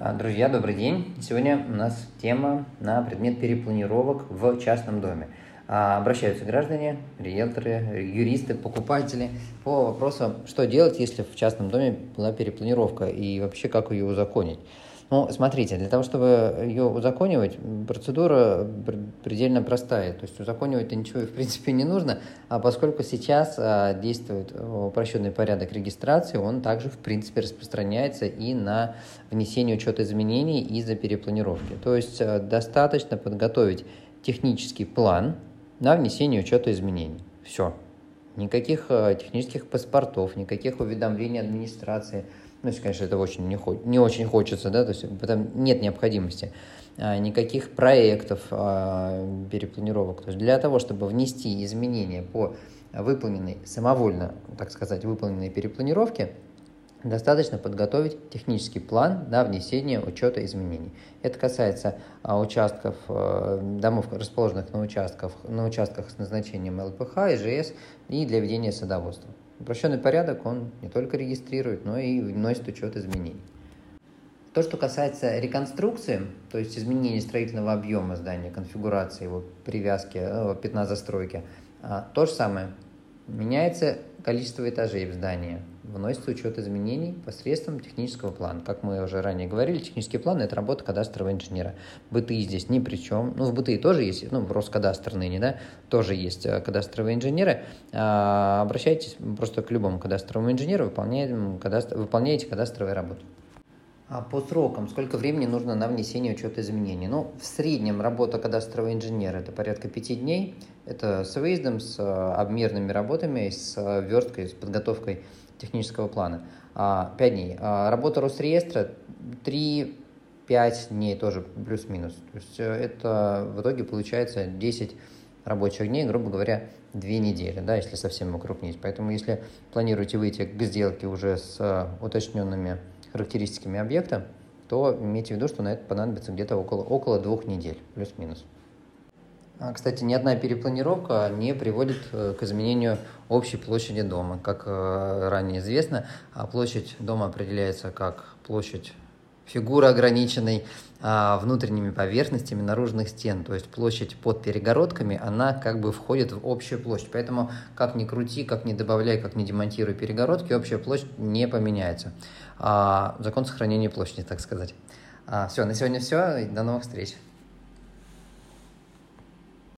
А, друзья, добрый день. Сегодня у нас тема на предмет перепланировок в частном доме. А, обращаются граждане, риэлторы, юристы, покупатели по вопросу, что делать, если в частном доме была перепланировка и вообще как ее узаконить. Ну, смотрите, для того, чтобы ее узаконивать, процедура предельно простая. То есть узаконивать-то ничего, в принципе, не нужно, а поскольку сейчас а, действует упрощенный порядок регистрации, он также, в принципе, распространяется и на внесение учета изменений из-за перепланировки. То есть а, достаточно подготовить технический план на внесение учета изменений. Все. Никаких а, технических паспортов, никаких уведомлений администрации – ну, если, конечно, это очень не, не очень хочется, да, то есть там нет необходимости а, никаких проектов а, перепланировок. То есть для того, чтобы внести изменения по выполненной, самовольно, так сказать, выполненной перепланировке, достаточно подготовить технический план на внесение учета изменений. Это касается а, участков, а, домов, расположенных на участках, на участках с назначением ЛПХ, ИЖС и для ведения садоводства. Упрощенный порядок, он не только регистрирует, но и вносит учет изменений. То, что касается реконструкции, то есть изменения строительного объема здания, конфигурации, его привязки, э, пятна застройки, а, то же самое. Меняется количество этажей в здании, вносится учет изменений посредством технического плана. Как мы уже ранее говорили, технический план – это работа кадастрового инженера. Быты здесь ни при чем. Ну, в быты тоже есть, ну, в Роскадастр ныне, да, тоже есть э, кадастровые инженеры. А, обращайтесь просто к любому кадастровому инженеру, выполняете, кадастр, выполняете кадастровые работы. А по срокам, сколько времени нужно на внесение учета изменений? Ну, в среднем работа кадастрового инженера – это порядка пяти дней. Это с выездом, с э, обмерными работами, с версткой, с подготовкой технического плана. А, 5 дней. А, работа Росреестра 3-5 дней тоже плюс-минус. То есть э, это в итоге получается 10 рабочих дней, грубо говоря, 2 недели, да, если совсем укрупнить. Поэтому если планируете выйти к сделке уже с уточненными характеристиками объекта, то имейте в виду, что на это понадобится где-то около, около двух недель, плюс-минус. А, кстати, ни одна перепланировка не приводит э, к изменению общей площади дома. Как э, ранее известно, а площадь дома определяется как площадь фигуры ограниченной а, внутренними поверхностями наружных стен, то есть площадь под перегородками, она как бы входит в общую площадь. Поэтому как ни крути, как ни добавляй, как ни демонтируй перегородки, общая площадь не поменяется. А, закон сохранения площади, так сказать. А, все, на сегодня все. До новых встреч.